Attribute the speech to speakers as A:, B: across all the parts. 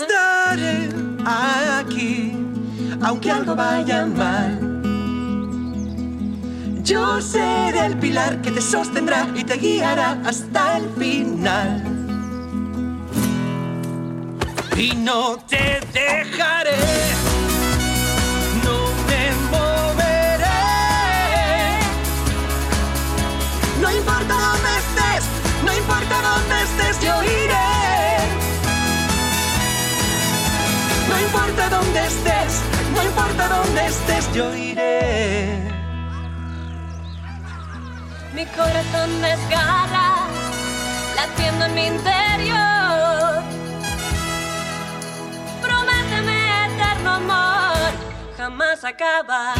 A: estaré aquí, aunque algo vaya mal. Yo seré el pilar que te sostendrá y te guiará hasta el final. Y no te dejaré, no me moveré. No importa importa dónde estés, no importa dónde estés, yo iré.
B: Mi corazón desgarra, latiendo en mi interior. Prométeme eterno amor, jamás acaba.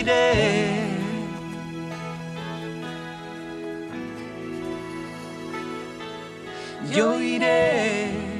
A: Iré. Yo iré.